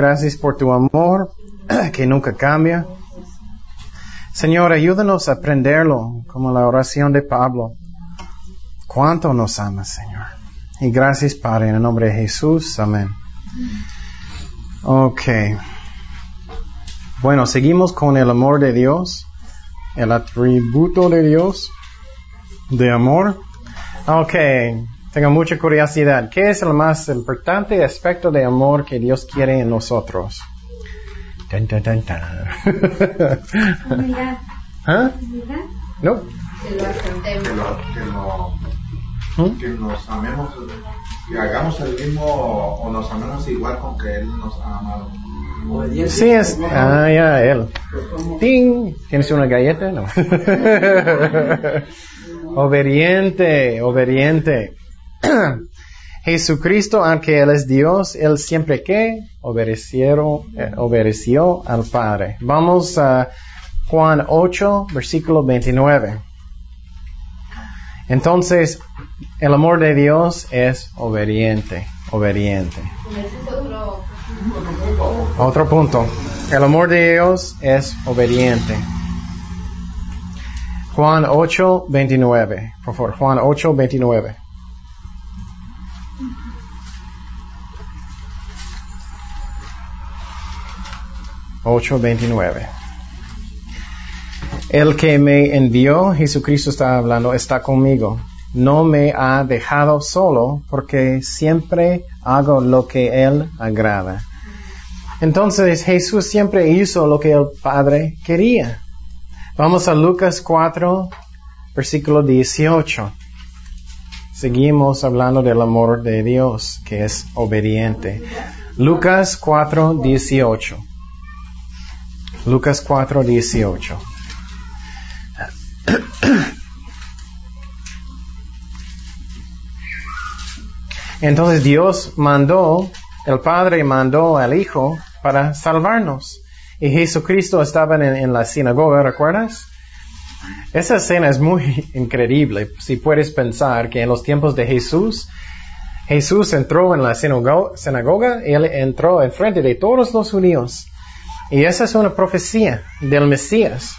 gracias por tu amor que nunca cambia. Señor, ayúdanos a aprenderlo como la oración de Pablo. Cuánto nos amas, Señor. Y gracias, Padre, en el nombre de Jesús. Amén. Ok. Bueno, seguimos con el amor de Dios, el atributo de Dios de amor. Ok, tengo mucha curiosidad. ¿Qué es el más importante aspecto de amor que Dios quiere en nosotros? Tan, tan, tan, tan. ¿Ah? No. Que lo aceptemos. que, lo- que lo- ¿Mm? que nos amemos, que hagamos el mismo o nos amemos igual con que Él nos ha amado. Sí, es. Ah, ya, él. ¡Ting! ¿Tienes una galleta? No. obediente, obediente. Jesucristo, aunque Él es Dios, Él siempre que obedeció, eh, obedeció al Padre. Vamos a Juan 8, versículo 29. Entonces, el amor de Dios es obediente, obediente. Otro punto. El amor de Dios es obediente. Juan 8, 29. Por favor, Juan 8, 29. Ocho veintinueve. El que me envió, Jesucristo está hablando, está conmigo. No me ha dejado solo porque siempre hago lo que Él agrada. Entonces Jesús siempre hizo lo que el Padre quería. Vamos a Lucas 4, versículo 18. Seguimos hablando del amor de Dios, que es obediente. Lucas 4, 18. Lucas 4, 18. Entonces Dios mandó, el Padre mandó al Hijo para salvarnos. Y Jesucristo estaba en, en la sinagoga, ¿recuerdas? Esa escena es muy increíble. Si puedes pensar que en los tiempos de Jesús, Jesús entró en la sinago- sinagoga y él entró enfrente de todos los judíos. Y esa es una profecía del Mesías.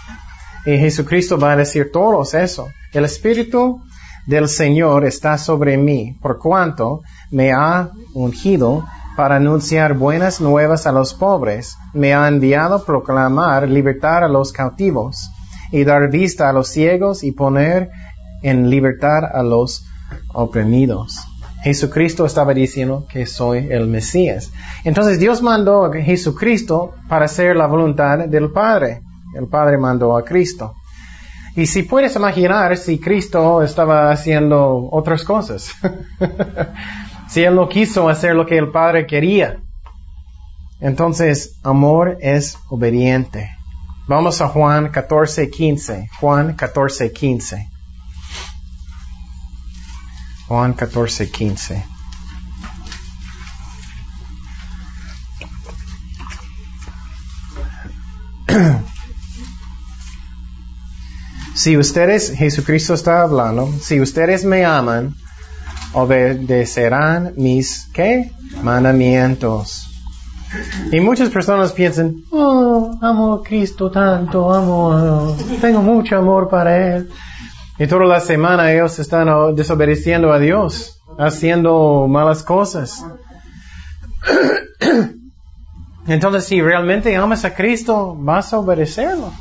Y Jesucristo va a decir todos eso. El Espíritu del Señor está sobre mí, por cuanto me ha ungido para anunciar buenas nuevas a los pobres, me ha enviado a proclamar libertad a los cautivos y dar vista a los ciegos y poner en libertad a los oprimidos. Jesucristo estaba diciendo que soy el Mesías. Entonces Dios mandó a Jesucristo para hacer la voluntad del Padre. El Padre mandó a Cristo. Y si puedes imaginar si Cristo estaba haciendo otras cosas. si Él no quiso hacer lo que el Padre quería. Entonces, amor es obediente. Vamos a Juan 14, 15. Juan 14, 15. Juan 14, 15. Si ustedes, Jesucristo está hablando, si ustedes me aman, obedecerán mis, ¿qué? Mandamientos. Y muchas personas piensan, oh, amo a Cristo tanto, amo, tengo mucho amor para Él. Y toda la semana ellos están oh, desobedeciendo a Dios, haciendo malas cosas. Entonces, si realmente amas a Cristo, vas a obedecerlo.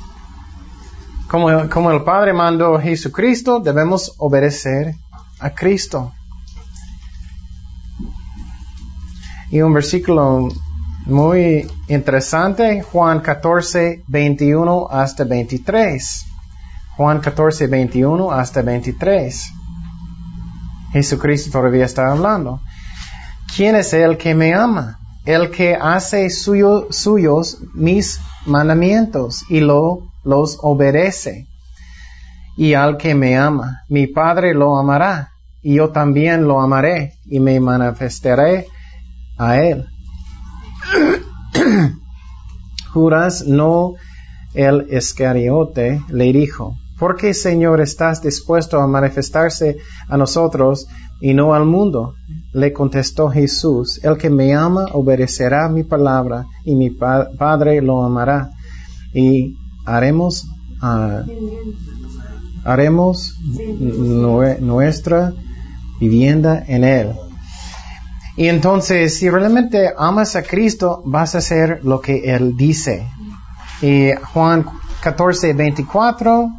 Como, como el Padre mandó a Jesucristo, debemos obedecer a Cristo. Y un versículo muy interesante, Juan 14, 21 hasta 23. Juan 14, 21 hasta 23. Jesucristo todavía está hablando. ¿Quién es el que me ama? El que hace suyo- suyos mis mandamientos y lo, los obedece. Y al que me ama, mi Padre lo amará, y yo también lo amaré, y me manifestaré a él. Judas no el Iscariote le dijo, ¿Por qué, Señor, estás dispuesto a manifestarse a nosotros y no al mundo? Le contestó Jesús, el que me ama obedecerá mi palabra y mi pa- Padre lo amará. Y haremos, ah, nuestra vivienda en él. Y entonces, si realmente amas a Cristo, vas a hacer lo que Él dice. Y Juan 14, 24,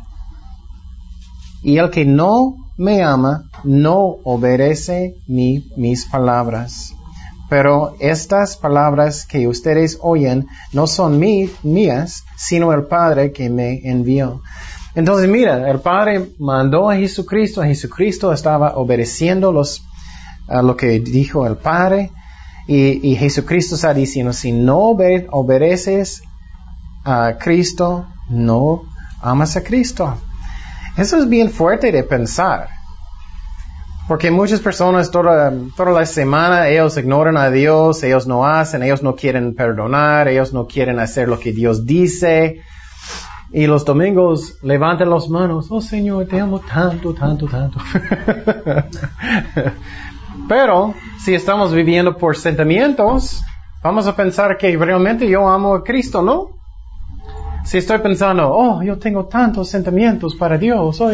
y el que no me ama, no obedece mi, mis palabras. Pero estas palabras que ustedes oyen no son mí- mías, sino el Padre que me envió. Entonces, mira, el Padre mandó a Jesucristo, Jesucristo estaba obedeciendo a lo que dijo el Padre, y, Jesucristo está diciendo, si no obe- obedeces a Cristo, no amas a Cristo. Eso es bien fuerte de pensar. Porque muchas personas toda, toda la semana ellos ignoran a Dios, ellos no hacen, ellos no quieren perdonar, ellos no quieren hacer lo que Dios dice. Y los domingos levantan las manos, oh Señor, te amo tanto, tanto, tanto. Pero si estamos viviendo por sentimientos, vamos a pensar que realmente yo amo a Cristo, ¿no? Si estoy pensando, oh, yo tengo tantos sentimientos para Dios, oh,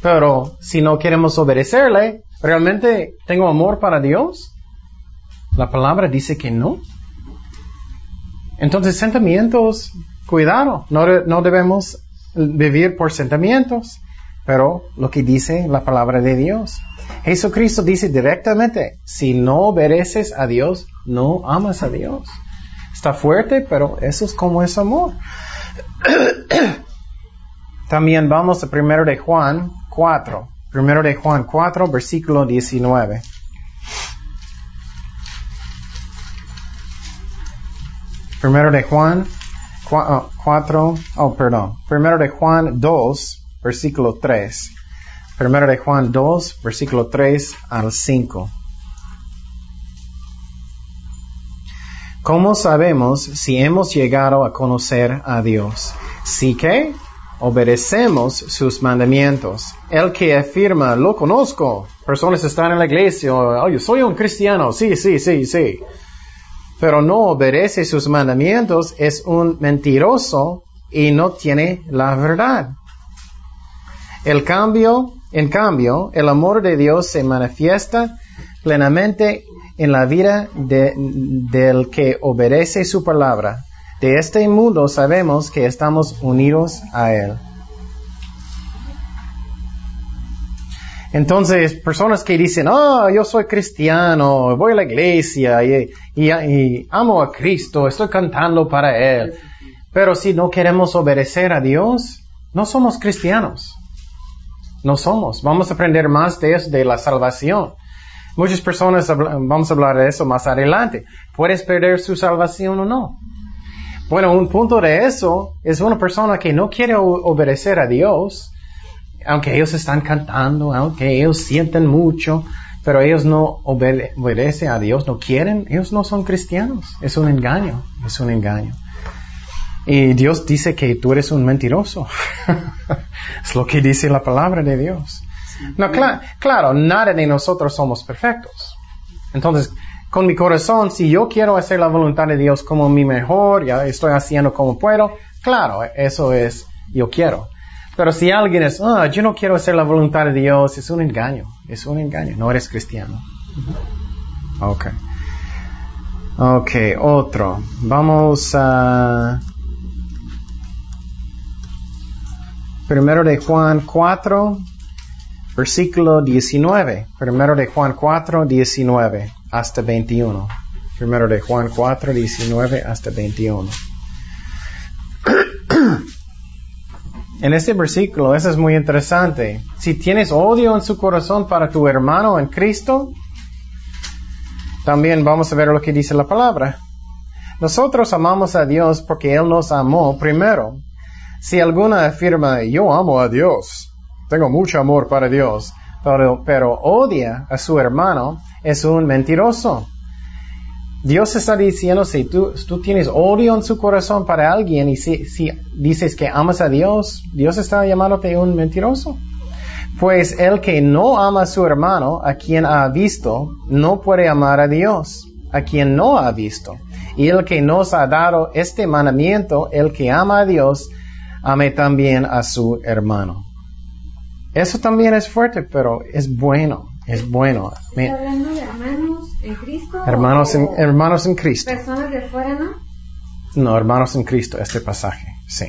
pero si no queremos obedecerle, ¿realmente tengo amor para Dios? La palabra dice que no. Entonces, sentimientos, cuidado, no, no debemos vivir por sentimientos, pero lo que dice la palabra de Dios. Jesucristo dice directamente, si no obedeces a Dios, no amas a Dios. Está fuerte, pero eso es como es amor. También vamos a primero de Juan 4. Primero de Juan 4, versículo 19. Primero de Juan 4, oh, perdón. Primero de Juan 2, versículo 3. Primero de Juan 2, versículo 3 al 5. ¿Cómo sabemos si hemos llegado a conocer a Dios? Sí que obedecemos sus mandamientos. El que afirma, lo conozco, personas están en la iglesia, oh, yo soy un cristiano, sí, sí, sí, sí, pero no obedece sus mandamientos, es un mentiroso y no tiene la verdad. El cambio, en cambio, el amor de Dios se manifiesta plenamente en la vida de- del que obedece su palabra. De este mundo sabemos que estamos unidos a Él. Entonces, personas que dicen, oh, yo soy cristiano, voy a la iglesia y, y- amo a Cristo, estoy cantando para Él. Pero si no queremos obedecer a Dios, no somos cristianos. No somos. Vamos a aprender más de eso, de la salvación. Muchas personas, vamos a hablar de eso más adelante. ¿Puedes perder su salvación o no? Bueno, un punto de eso es una persona que no quiere obedecer a Dios, aunque ellos están cantando, aunque ellos sienten mucho, pero ellos no obede- obedecen a Dios, no quieren, ellos no son cristianos. Es un engaño, es un engaño. Y Dios dice que tú eres un mentiroso. es lo que dice la palabra de Dios. No, cla- claro, nada de nosotros somos perfectos. Entonces, con mi corazón, si yo quiero hacer la voluntad de Dios como mi mejor, ya estoy haciendo como puedo, claro, eso es, yo quiero. Pero si alguien es, ah, yo no quiero hacer la voluntad de Dios, es un engaño, es un engaño, no eres cristiano. Ok. Ok, otro. Vamos a... Primero de Juan 4, versículo 19. Primero de Juan 4, 19 hasta 21. Primero de Juan 4, 19 hasta 21. En este versículo, eso es muy interesante. Si tienes odio en su corazón para tu hermano en Cristo, también vamos a ver lo que dice la palabra. Nosotros amamos a Dios porque Él nos amó primero. Si alguna afirma, yo amo a Dios, tengo mucho amor para Dios, pero, odia a su hermano, es un mentiroso. Dios está diciendo, si tú, tú tienes odio en su corazón para alguien y si, si dices que amas a Dios, Dios está llamándote un mentiroso. Pues el que no ama a su hermano, a quien ha visto, no puede amar a Dios, a quien no ha visto. Y el que nos ha dado este mandamiento, el que ama a Dios, ame también a su hermano. Eso también es fuerte, pero es bueno, es bueno. ¿Está hablando de hermanos en Cristo? hermanos, en, o hermanos en Cristo. Personas de fuera, ¿no? No, hermanos en Cristo, este pasaje, sí.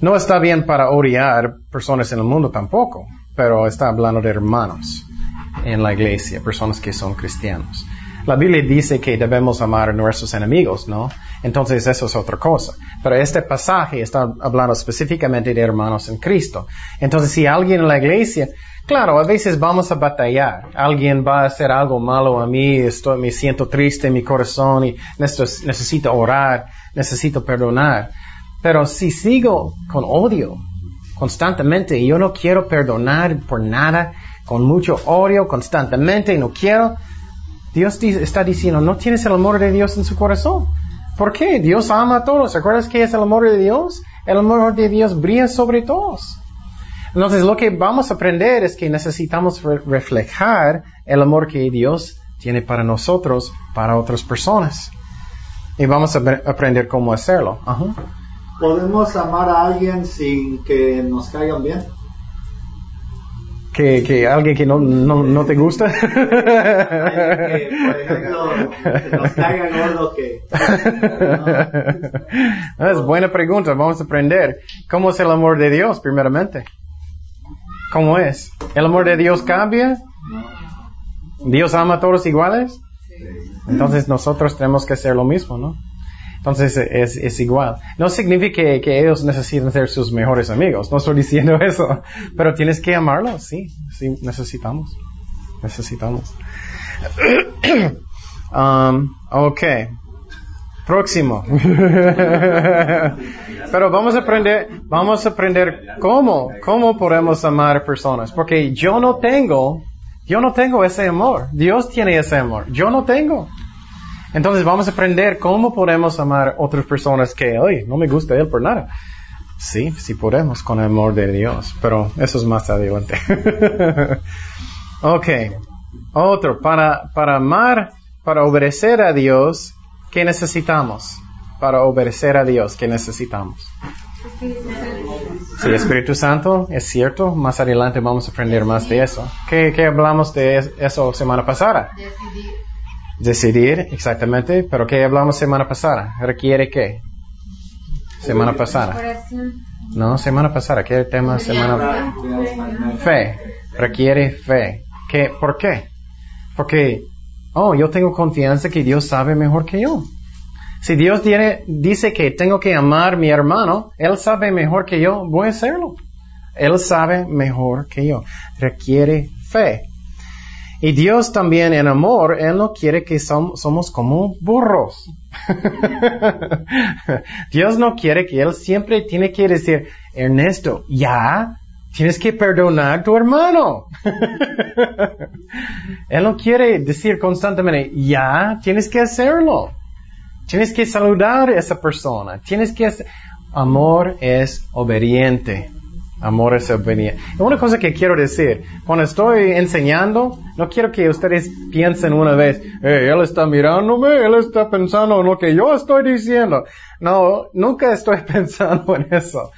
No está bien para odiar personas en el mundo tampoco, pero está hablando de hermanos en la iglesia, personas que son cristianos. La Biblia dice que debemos amar a nuestros enemigos, ¿no? Entonces eso es otra cosa. Pero este pasaje está hablando específicamente de hermanos en Cristo. Entonces si alguien en la iglesia, claro, a veces vamos a batallar. Alguien va a hacer algo malo a mí, estoy, me siento triste en mi corazón y necesito, orar, necesito perdonar. Pero si sigo con odio constantemente y yo no quiero perdonar por nada, con mucho odio constantemente y no quiero, Dios di- está diciendo, no tienes el amor de Dios en su corazón. ¿Por qué? Dios ama a todos. ¿Recuerdas qué es el amor de Dios? El amor de Dios brilla sobre todos. Entonces lo que vamos a aprender es que necesitamos re- reflejar el amor que Dios tiene para nosotros, para otras personas. Y vamos a apre- aprender cómo hacerlo. ¿Podemos amar a alguien sin que nos caigan bien? Que, que alguien que no, no, no te gusta. Alguien que, por ejemplo, que nos caiga gordo que... es buena pregunta. Vamos a aprender. ¿Cómo es el amor de Dios, primeramente? ¿Cómo es? ¿El amor de Dios cambia? ¿Dios ama a todos iguales? Entonces nosotros tenemos que hacer lo mismo, ¿no? Entonces es, igual. No significa que, ellos necesitan ser sus mejores amigos. No estoy diciendo eso. Pero tienes que amarlos, sí. Sí, necesitamos. Necesitamos. um, ok. Próximo. Pero vamos a aprender, vamos a aprender cómo, cómo podemos amar personas. Porque yo no tengo, yo no tengo ese amor. Dios tiene ese amor. Yo no tengo. Entonces vamos a aprender cómo podemos amar otras personas que, oye, no me gusta él por nada. Sí, sí podemos con el amor de Dios, pero eso es más adelante. ok. Otro, para, para amar, para obedecer a Dios, ¿qué necesitamos? Para obedecer a Dios, ¿qué necesitamos? Sí, Espíritu Santo, es cierto. Más adelante vamos a aprender más de eso. ¿Qué, qué hablamos de es- eso semana pasada? Decidir. Decidir, exactamente. Pero ¿qué hablamos semana pasada? ¿Requiere qué? Semana pasada. No, semana pasada. ¿Qué tema semana? Fe. Requiere fe. ¿Qué? ¿Por qué? Porque, oh, yo tengo confianza que Dios sabe mejor que yo. Si Dios tiene, dice que tengo que amar a mi hermano, Él sabe mejor que yo, voy a hacerlo. Él sabe mejor que yo. Requiere fe. Y Dios también en amor, Él no quiere que som- somos como burros. Dios no quiere que Él siempre tiene que decir, Ernesto, ya, tienes que perdonar a tu hermano. Él no quiere decir constantemente, ya, tienes que hacerlo. Tienes que saludar a esa persona. Tienes que. Amor es obediente. Amor es obediente. Y Una cosa que quiero decir, cuando estoy enseñando, no quiero que ustedes piensen una vez, "Eh, él está mirándome, él está pensando en lo que yo estoy diciendo. No, nunca estoy pensando en eso.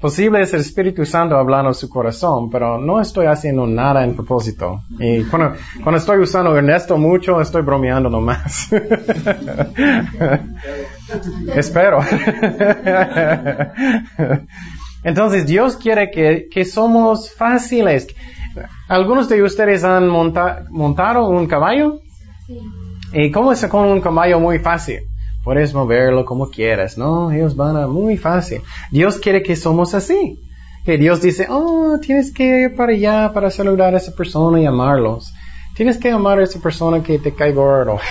Posible es el Espíritu Santo hablando su corazón, pero no estoy haciendo nada en propósito. Y cuando, cuando estoy usando Ernesto mucho, estoy bromeando nomás. Espero. Entonces Dios quiere que, que somos fáciles. ¿Algunos de ustedes han monta- montado un caballo? Sí. ¿Y cómo es con un caballo muy fácil? Puedes moverlo como quieras, ¿no? Ellos van a muy fácil. Dios quiere que somos así. Que Dios dice, oh, tienes que ir para allá para saludar a esa persona y amarlos. Tienes que amar a esa persona que te cae gordo.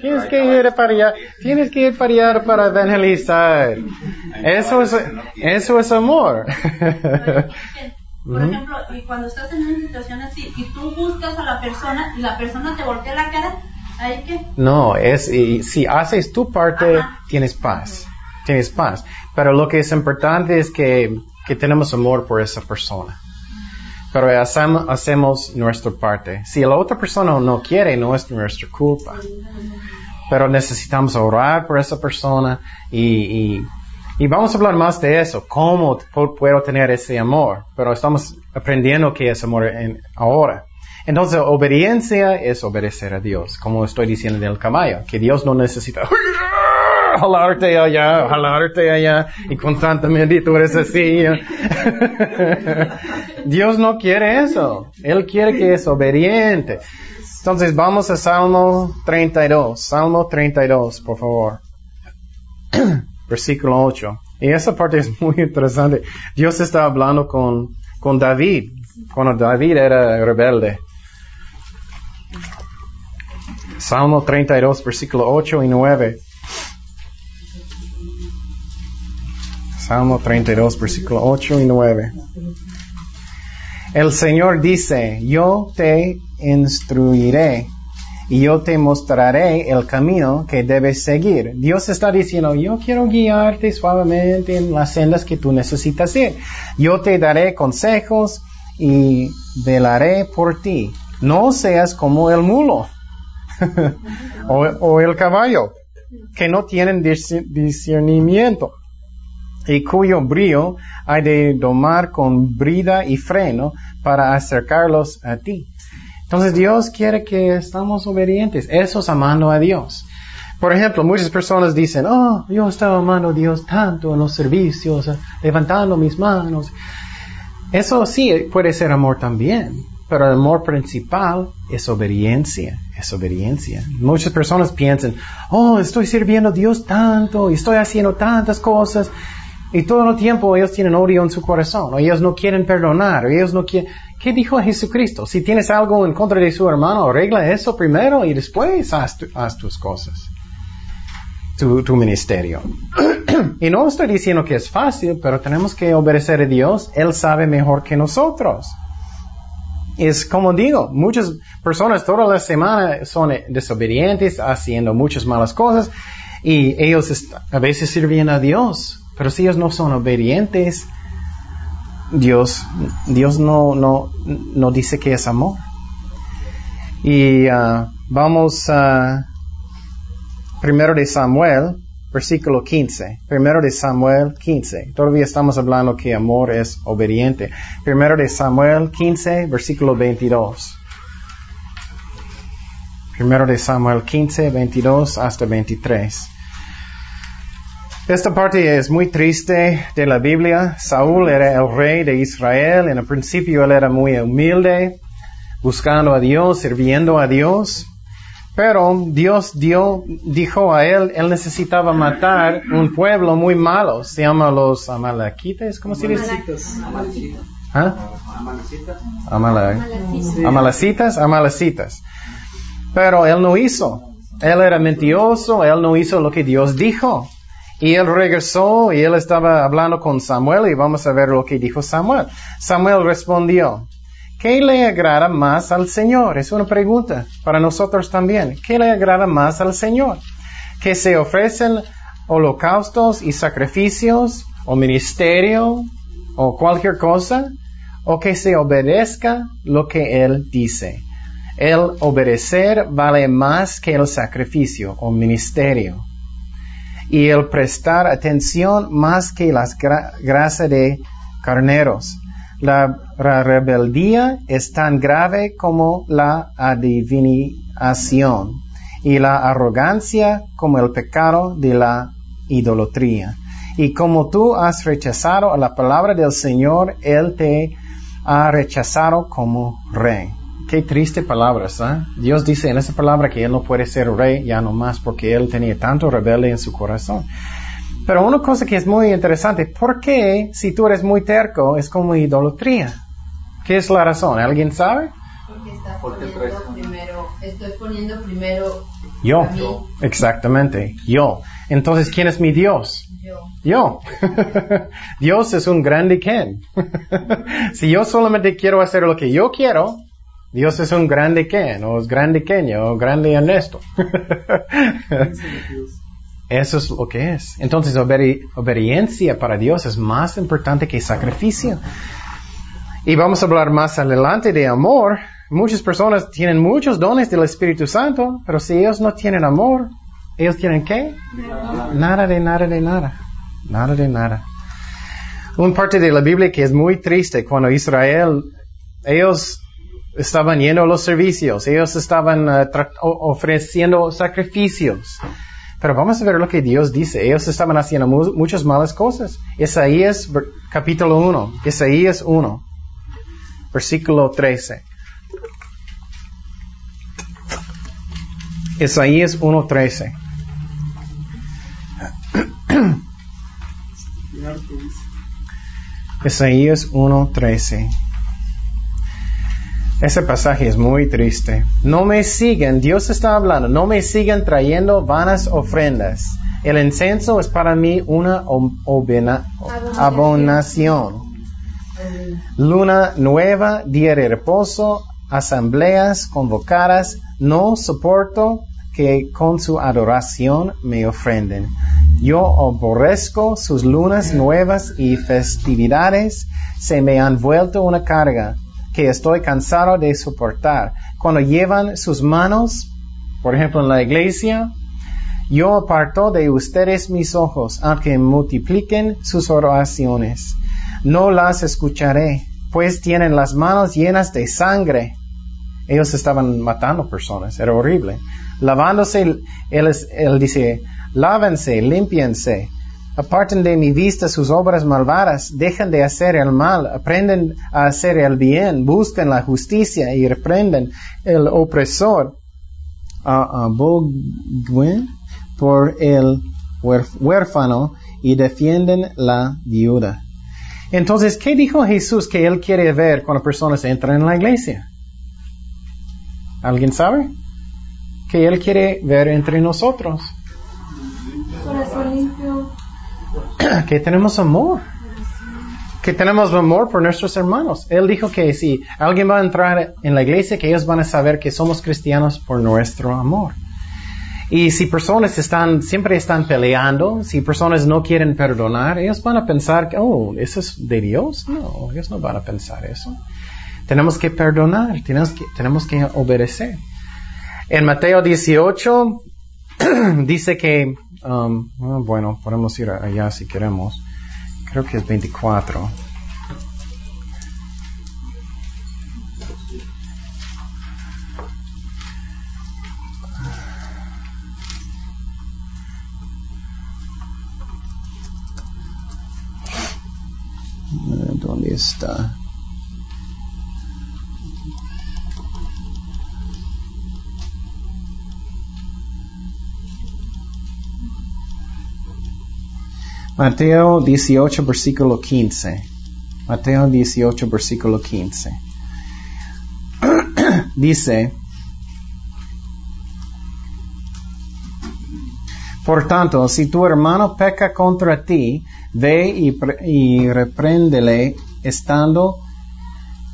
tienes que ir para allá. Tienes que ir para allá para evangelizar. Eso es, eso es amor. Por ejemplo, y cuando estás en una situación así y tú buscas a la persona y la persona te voltea la cara, ¿Hay que? No, es, y si haces tu parte, Ajá. tienes paz. Tienes paz. Pero lo que es importante es que, que tenemos amor por esa persona. Pero hacem- hacemos nuestra parte. Si la otra persona no quiere, no es nuestra culpa. Pero necesitamos orar por esa persona y, y, y vamos a hablar más de eso. ¿Cómo pu- puedo tener ese amor? Pero estamos aprendiendo qué es amor en- ahora. Entonces, obediencia es obedecer a Dios, como estoy diciendo del caballo, que Dios no necesita jalarte allá, jalarte allá, y constantemente tú eres así. Dios no quiere eso. Él quiere que es obediente. Entonces, vamos a Salmo 32. Salmo 32, por favor. Versículo 8. Y esa parte es muy interesante. Dios está hablando con, con David, cuando David era rebelde. Salmo 32, versículo 8 y 9. Salmo 32, versículo 8 y 9. El Señor dice, yo te instruiré y yo te mostraré el camino que debes seguir. Dios está diciendo, yo quiero guiarte suavemente en las sendas que tú necesitas ir. Yo te daré consejos y velaré por ti. No seas como el mulo o, o el caballo, que no tienen discernimiento y cuyo brillo hay de domar con brida y freno para acercarlos a ti. Entonces Dios quiere que estamos obedientes. Eso es amando a Dios. Por ejemplo, muchas personas dicen, oh, yo estaba amando a Dios tanto en los servicios, levantando mis manos. Eso sí puede ser amor también, pero el amor principal es obediencia, es obediencia. Muchas personas piensan, oh, estoy sirviendo a Dios tanto y estoy haciendo tantas cosas y todo el tiempo ellos tienen odio en su corazón, o ellos no quieren perdonar, o ellos no quieren... ¿Qué dijo Jesucristo? Si tienes algo en contra de su hermano, arregla eso primero y después haz, tu- haz tus cosas. Tu, ministerio. y no estoy diciendo que es fácil, pero tenemos que obedecer a Dios. Él sabe mejor que nosotros. Es como digo, muchas personas toda la semana son desobedientes, haciendo muchas malas cosas, y ellos a veces sirven a Dios, pero si ellos no son obedientes, Dios, Dios no, no, no dice que es amor. Y ah, vamos a primero de Samuel, versículo 15. Primero de Samuel 15. Todavía estamos hablando que amor es obediente. Primero de Samuel 15, versículo 22. Primero de Samuel 15, 22 hasta 23. Esta parte es muy triste de la Biblia. Saúl era el rey de Israel. En el principio él era muy humilde, buscando a Dios, sirviendo a Dios. Pero Dios dio, dijo a él, él necesitaba matar un pueblo muy malo. Se llama los Amalequitas, ¿cómo se dice? Amalecitas. ¿Ah? Amalecitas. Amala- Amalecitas, Amalecitas. Pero él no hizo. Él era mentiroso, él no hizo lo que Dios dijo. Y él regresó y él estaba hablando con Samuel y vamos a ver lo que dijo Samuel. Samuel respondió, ¿qué le agrada más al Señor? Es una pregunta para nosotros también. ¿Qué le agrada más al Señor? Que se ofrecen holocaustos y sacrificios o ministerio o cualquier cosa o que se obedezca lo que Él dice. El obedecer vale más que el sacrificio o ministerio. Y el prestar atención más que las gra- grasas de carneros. La, la rebeldía es tan grave como la adivinación y la arrogancia como el pecado de la idolatría. Y como tú has rechazado a la palabra del Señor, Él te ha rechazado como rey. Qué triste palabras, ¿ah? Dios dice en esa palabra que Él no puede ser rey ya no más porque Él tenía tanto rebelde en su corazón. Pero una cosa que es muy interesante, ¿por qué si tú eres muy terco es como idolatría? ¿Qué es la razón? ¿Alguien sabe? Porque estás Porque poniendo traes- primero, estoy poniendo primero Yo. a mí, Exactamente, yo. Entonces, ¿quién es mi Dios? yo. Yo. Dios es un grande Ken. si yo solamente quiero hacer lo que yo quiero, Dios es un grande Ken, o es grande Kenia, o grande Ernesto. Eso es lo que es. Entonces, obedi- obediencia para Dios es más importante que sacrificio. Y vamos a hablar más adelante de amor. Muchas personas tienen muchos dones del Espíritu Santo, pero si ellos no tienen amor, ¿ellos tienen qué? Nada de nada de nada. Nada de nada. Un parte de la Biblia que es muy triste cuando Israel, ellos estaban yendo a los servicios, ellos estaban o- ofreciendo sacrificios. Pero vamos a ver lo que Dios dice. Ellos estaban haciendo mu- muchas malas cosas. Isaías capítulo 1. Isaías 1. Versículo 13. Isaías 1.13. Isaías 1.13. Ese pasaje es muy triste. No me siguen, Dios está hablando, no me sigan trayendo vanas ofrendas. El incenso es para mí una obena- abonación. Luna nueva, día de reposo, asambleas convocadas, no soporto que con su adoración me ofrenden. Yo aborrezco sus lunas nuevas y festividades, se me han vuelto una carga que estoy cansado de soportar. Cuando llevan sus manos, por ejemplo en la iglesia, yo aparto de ustedes mis ojos, aunque multipliquen sus oraciones. No las escucharé, pues tienen las manos llenas de sangre. Ellos estaban matando personas, era horrible. Lavándose, él, él dice, lávense, limpiense. Aparten de mi vista sus obras malvadas, dejen de hacer el mal, aprenden a hacer el bien, busquen la justicia y reprenden el opresor. A- aboguen por el huérf- huérfano y defienden la viuda. Entonces, ¿qué dijo Jesús que Él quiere ver cuando personas entran en la iglesia? ¿Alguien sabe? Que Él quiere ver entre nosotros. que tenemos amor. Que tenemos amor por nuestros hermanos. Él dijo que si alguien va a entrar en la iglesia, que ellos van a saber que somos cristianos por nuestro amor. Y si personas están, siempre están peleando, si personas no quieren perdonar, ellos van a pensar que, oh, eso es de Dios. No, ellos no van a pensar eso. Tenemos que perdonar, tenemos que, tenemos que obedecer. En Mateo 18 dice que, um, ah, bueno, podemos ir allá si queremos. Creo que es 24. Eh, ¿Dónde está? Mateo 18, versículo 15. Mateo 18, versículo 15. Dice, Por tanto, si tu hermano peca contra ti, ve y, y repréndele estando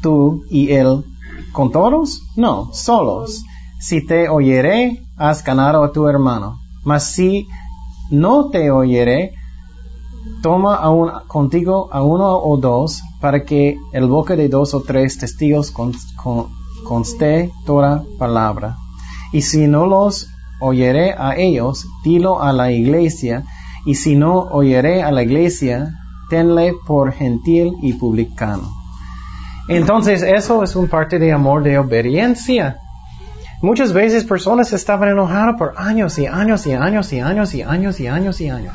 tú y él con todos? No, solos. Si te oyere, has ganado a tu hermano. Mas si no te oyere, toma a un- contigo a uno o dos, para que el boca de dos o tres testigos con- con- conste toda palabra. Y si no los oyere a ellos, dilo a la iglesia, y si no oyere a la iglesia, tenle por gentil y publicano. Entonces, eso es un parte de amor de obediencia. Muchas veces personas estaban enojadas por años y años y años y años y años y años y años.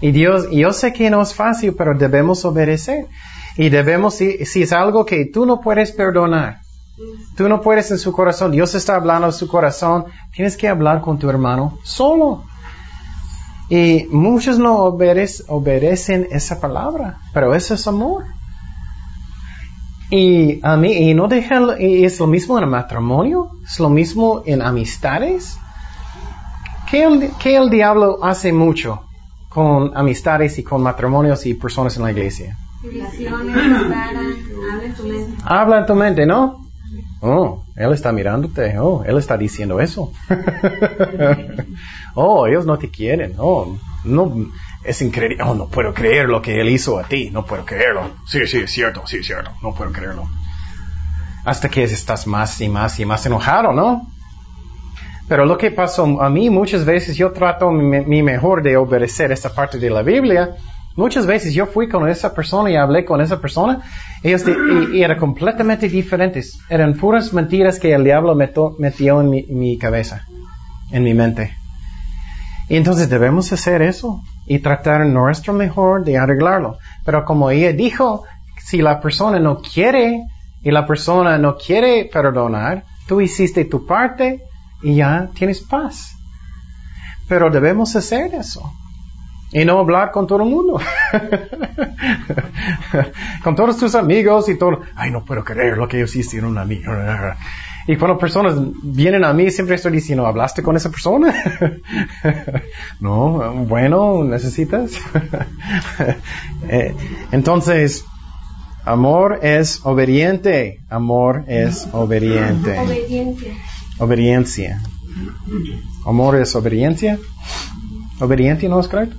Y Dios, yo sé que no es fácil, pero debemos obedecer. Y debemos, si, si es algo que tú no puedes perdonar, tú no puedes en su corazón, Dios está hablando en su corazón, tienes que hablar con tu hermano solo. Y muchos no obedec- obedecen esa palabra, pero eso es amor. Y a mí, y no dejan, y es lo mismo en matrimonio, es lo mismo en amistades. ¿Qué el, qué el diablo hace mucho con amistades y con matrimonios y personas en la iglesia? Divisiones, separan, habla en tu mente. Habla en tu mente, ¿no? Oh, Él está mirándote. Oh, Él está diciendo eso. oh, ellos no te quieren. Oh, no, es increíble. Oh, no puedo creer lo que Él hizo a ti. No puedo creerlo. Sí, sí, es cierto, sí, es cierto. No puedo creerlo. Hasta que estás más y más y más enojado, ¿no? Pero lo que pasó a mí muchas veces, yo trato mi, mejor de obedecer esta parte de la Biblia. Muchas veces yo fui con esa persona y hablé con esa persona. Y, eran completamente diferentes. Eran puras mentiras que el diablo metió en mi, mi cabeza, en mi mente. Y entonces debemos hacer eso y tratar nuestro mejor de arreglarlo. Pero como ella dijo, si la persona no quiere y la persona no quiere perdonar, tú hiciste tu parte y ya tienes paz. Pero debemos hacer eso. Y no hablar con todo el mundo. con todos tus amigos y todo. Ay, no puedo creer lo que ellos hicieron a mí. Y cuando personas vienen a mí, siempre estoy diciendo, ¿hablaste con esa persona? no, bueno, necesitas. Eh, Entonces, amor es obediente. Amor es obediente. Obediencia. Amor es obediencia. Obediente no es correcto.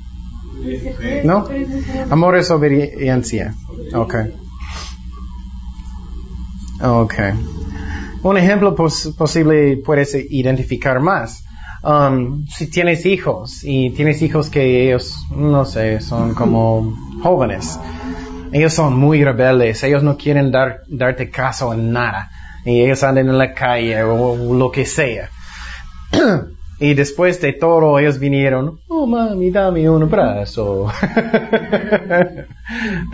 ¿No? Amor es obediencia. Ok. Ok. Un ejemplo pos- posible puedes identificar más. Um, si tienes hijos y tienes hijos que ellos, no sé, son como jóvenes. Ellos son muy rebeldes, ellos no quieren dar, darte caso en nada. Y ellos andan en la calle o lo que sea. Y después de todo, ellos vinieron, oh mami, dame un abrazo.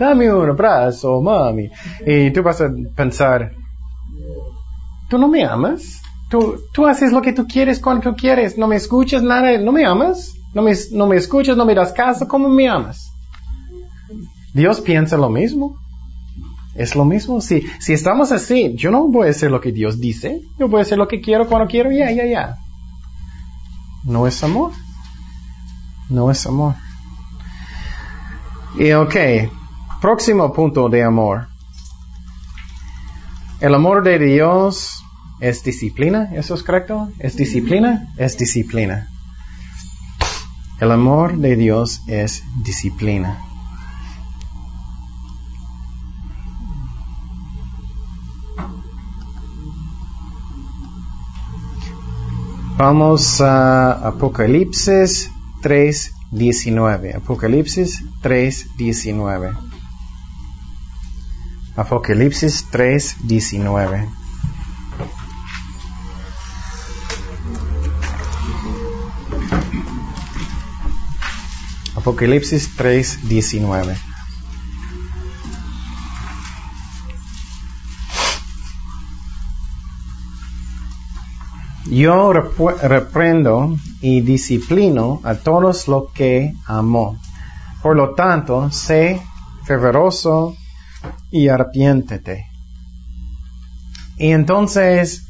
dame un abrazo, mami. Y tú vas a pensar, ¿tú no me amas? ¿Tú, tú haces lo que tú quieres cuando tú quieres, no me escuchas nada, no me amas, no me, no me escuchas, no me das caso, ¿cómo me amas? Dios piensa lo mismo. Es lo mismo. Si, si estamos así, yo no voy a hacer lo que Dios dice. Yo voy a hacer lo que quiero cuando quiero. Ya, ya, ya. No es amor. No es amor. Y ok. Próximo punto de amor. El amor de Dios es disciplina. ¿Eso es correcto? ¿Es disciplina? Es disciplina. El amor de Dios es disciplina. Vamos a Apocalipsis 3.19. Apocalipsis 3.19. Apocalipsis 3.19. Apocalipsis 3.19. Yo reprendo y disciplino a todos los que amo. Por lo tanto, sé fervoroso y arrepiéntete. Y entonces,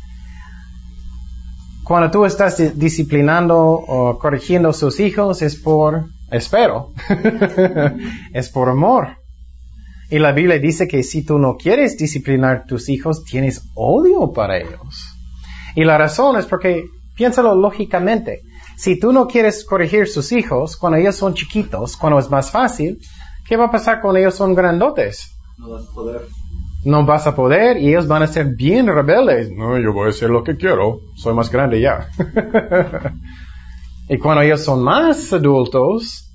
cuando tú estás di- disciplinando o corrigiendo a sus hijos, es por, espero, es por amor. Y la Biblia dice que si tú no quieres disciplinar a tus hijos, tienes odio para ellos. Y la razón es porque, piénsalo lógicamente, si tú no quieres corregir sus hijos cuando ellos son chiquitos, cuando es más fácil, ¿qué va a pasar cuando ellos son grandotes? No vas a poder. No vas a poder y ellos van a ser bien rebeldes. No, yo voy a hacer lo que quiero, soy más grande ya. y cuando ellos son más adultos,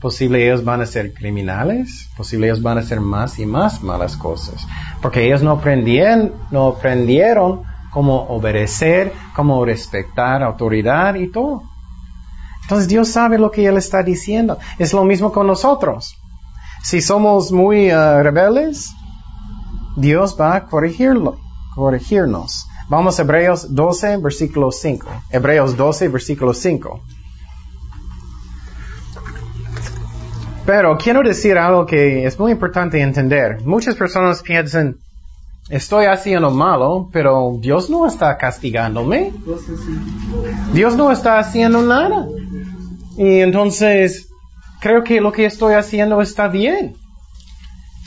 posible ellos van a ser criminales, posible ellos van a hacer más y más malas cosas, porque ellos no aprendieron, no aprendieron cómo obedecer, cómo respetar autoridad y todo. Entonces Dios sabe lo que Él está diciendo. Es lo mismo con nosotros. Si somos muy uh, rebeldes, Dios va a corregirlo, corregirnos. Vamos a Hebreos 12, versículo 5. Hebreos 12, versículo 5. Pero quiero decir algo que es muy importante entender. Muchas personas piensan, estoy haciendo malo, pero Dios no está castigándome. Dios no está haciendo nada. Y entonces, creo que lo que estoy haciendo está bien.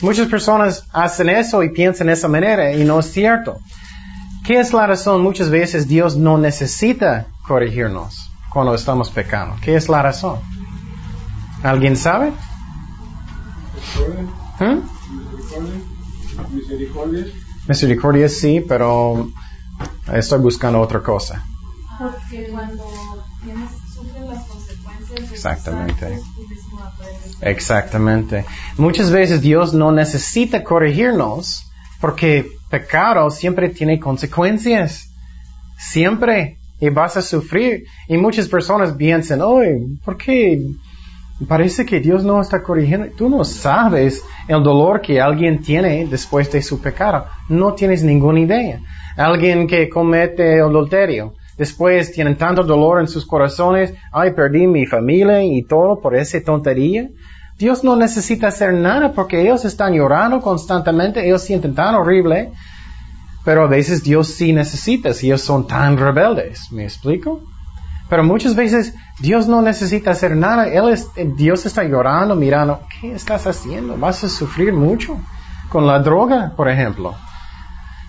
Muchas personas hacen eso y piensan de esa manera y no es cierto. ¿Qué es la razón? Muchas veces Dios no necesita corregirnos cuando estamos pecando. ¿Qué es la razón? ¿Alguien sabe? ¿Mm? Misericordia. Misericordia sí, pero estoy buscando otra cosa. Porque cuando tienes, sufres las consecuencias de Exactamente. actos, tú mismo aprendes. Exactamente. Muchas veces Dios no necesita corregirnos porque pecado siempre tiene consecuencias. Siempre. Y vas a sufrir. Y muchas personas piensan, oye, ¿por qué? Parece que Dios no está corrigiendo. Tú no sabes el dolor que alguien tiene después de su pecado. No tienes ninguna idea. Alguien que comete adulterio. Después tienen tanto dolor en sus corazones. Ay, perdí mi familia y todo por esa tontería. Dios no necesita hacer nada porque ellos están llorando constantemente. Ellos sienten tan horrible. Pero a veces Dios sí necesita si ellos son tan rebeldes. ¿Me explico? Pero muchas veces Dios no necesita hacer nada. Él Dios está llorando, mirando, ¿qué estás haciendo? Vas a sufrir mucho con la droga, por ejemplo.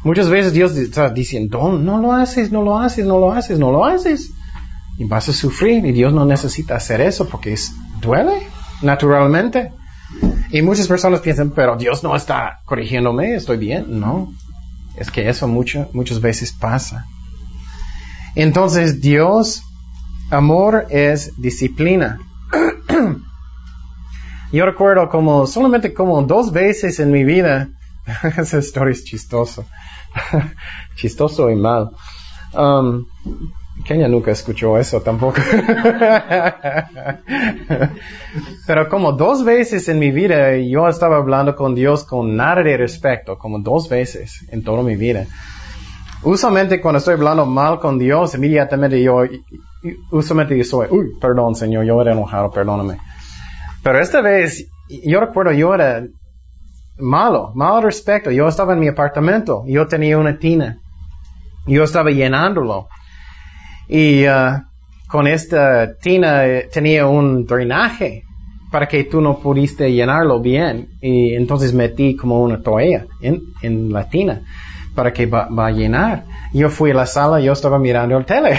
Muchas veces Dios está diciendo, no, no lo haces, no lo haces, no lo haces, no lo haces. Y vas a sufrir y Dios no necesita hacer eso porque es, duele naturalmente. Y muchas personas piensan, pero Dios no está corrigiéndome, estoy bien. No, es que eso mucho, muchas veces pasa. Entonces Dios, amor es disciplina. Yo recuerdo como, solamente como dos veces en mi vida, esa historia es chistoso, chistoso y mal. Um, Kenia nunca escuchó eso tampoco. Pero como dos veces en mi vida yo estaba hablando con Dios con nada de respeto, como dos veces en toda mi vida. Usualmente cuando estoy hablando mal con Dios, inmediatamente yo, usualmente yo soy, uy, perdón Señor, yo era enojado, perdóname. Pero esta vez, yo recuerdo, yo era malo, malo respecto. Yo estaba en mi apartamento, yo tenía una tina, yo estaba llenándolo. Y uh, con esta tina eh, tenía un drenaje para que tú no pudiste llenarlo bien. Y entonces metí como una toalla en, en la tina para que va, a llenar. Yo fui a la sala, yo estaba mirando el tele.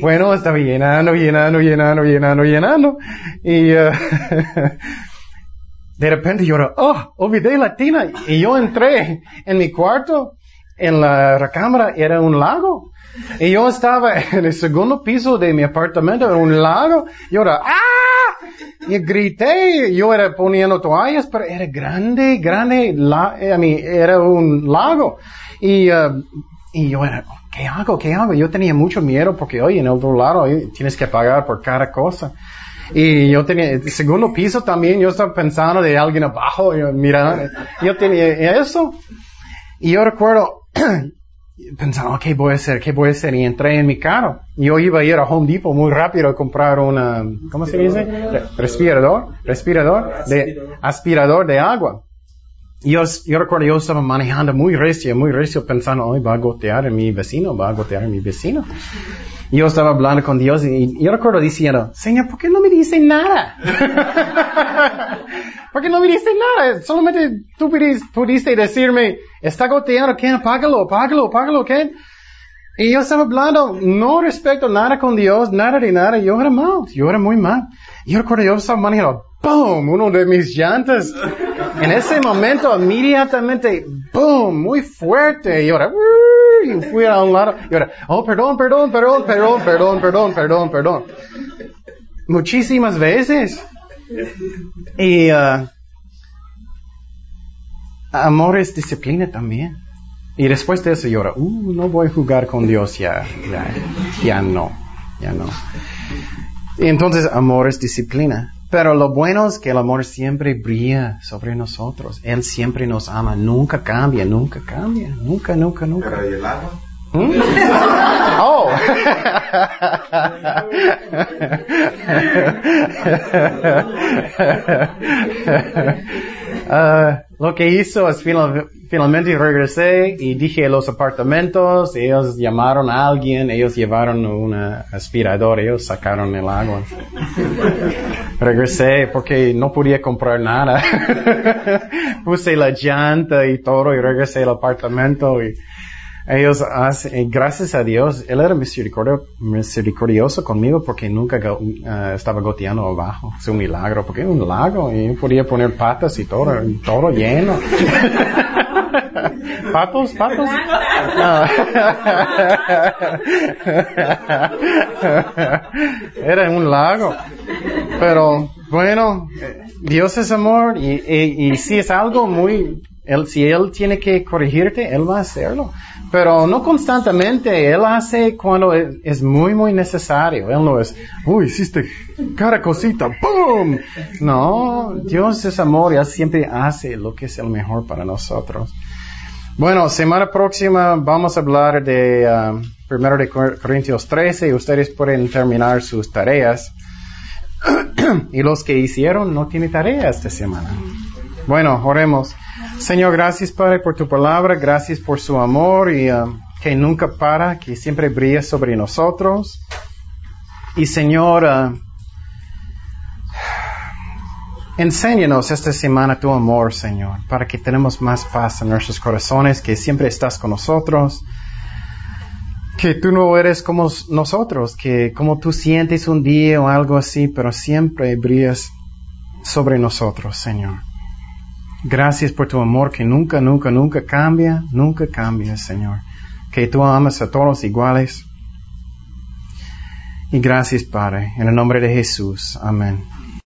bueno, estaba llenando, llenando, llenando, llenando, llenando. Y uh, de repente yo, oh, olvidé la tina. Y yo entré en mi cuarto en la recámara era un lago. Y yo estaba en el segundo piso de mi apartamento, era un lago. Y era, ¡ah! Y grité, yo era poniendo toallas, pero era grande, grande, la, I mean, era un lago. Y, uh, y yo era, ¿qué hago? ¿Qué hago? Yo tenía mucho miedo porque, oye, en el otro lado tienes que pagar por cada cosa. Y yo tenía, el segundo piso también, yo estaba pensando de alguien abajo, yo, mira, yo tenía eso. Y yo recuerdo, pensando, ¿qué voy a hacer? ¿Qué voy a hacer? Y entré en mi carro. Yo iba a ir a Home Depot muy rápido a comprar una, ¿cómo se dice? Respirador, respirador, de, aspirador de agua. Y yo, yo recuerdo, yo estaba manejando muy recio, muy recio, pensando, hoy va a gotear en mi vecino, va a gotear en mi vecino. Y yo estaba hablando con Dios y yo recuerdo diciendo, Señor, ¿por qué no me dice nada? ¿Por qué no me dice nada? Solamente tú pudiste decirme, está goteando, ¿qué? Apágalo, apágalo, apágalo, ¿qué? Y yo estaba hablando, no respecto nada con Dios, nada de nada, yo era mal, yo era muy mal. Yo recuerdo, yo estaba manejando, ¡boom! Uno de mis llantas. En ese momento, inmediatamente, ¡boom! Muy fuerte. Y era, y fui a un lado. Y ahora, oh, perdón, perdón, perdón, perdón, perdón, perdón, perdón, perdón. Muchísimas veces. Y uh, amor es disciplina también. Y después de eso llora, uh, no voy a jugar con Dios ya, ya, ya no, ya no. Y entonces amor es disciplina. Pero lo bueno es que el amor siempre brilla sobre nosotros. Él siempre nos ama, nunca cambia, nunca cambia, nunca, nunca, nunca. Pero ¿y el agua? ¿Mm? Oh. Ah, lo que hizo es final- finalmente regresé y dije los apartamentos, ellos llamaron a alguien, ellos llevaron una aspiradora, ellos sacaron el agua. Regresé porque no podía comprar nada. Puse la llanta y todo y regresé al apartamento y ellos hacen, y gracias a Dios, Él era misericordio- misericordioso conmigo porque nunca ah, estaba goteando abajo. Es un milagro, porque es un lago y yo podía poner patas y todo, todo lleno. ¿Patos? ¿Patos? Era un lago. Pero bueno, eh, Dios es amor y, y, y si es algo muy, él, si Él tiene que corregirte, Él va a hacerlo. Pero no constantemente, Él hace cuando es, muy, muy necesario. Él no es, uy, hiciste cada cosita, ¡boom! No, Dios es amor y siempre hace lo que es el mejor para nosotros. Bueno, semana próxima vamos a hablar de ah, primero de Cor- Corintios 13 y ustedes pueden terminar sus tareas. y los que hicieron no tienen tarea esta semana. Bueno, oremos. Señor, gracias Padre por tu palabra, gracias por su amor y ah, que nunca para, que siempre brilla sobre nosotros. Y Señor, ah, enséñanos esta semana tu amor, Señor, para que tenemos más paz en nuestros corazones, que siempre estás con nosotros que tú no eres como nosotros, que como tú sientes un día o algo así, pero siempre brillas sobre nosotros, Señor. Gracias por tu amor que nunca, nunca, nunca cambia, nunca cambia, Señor. Que tú amas a todos iguales. Y gracias, Padre, en el nombre de Jesús. Amén.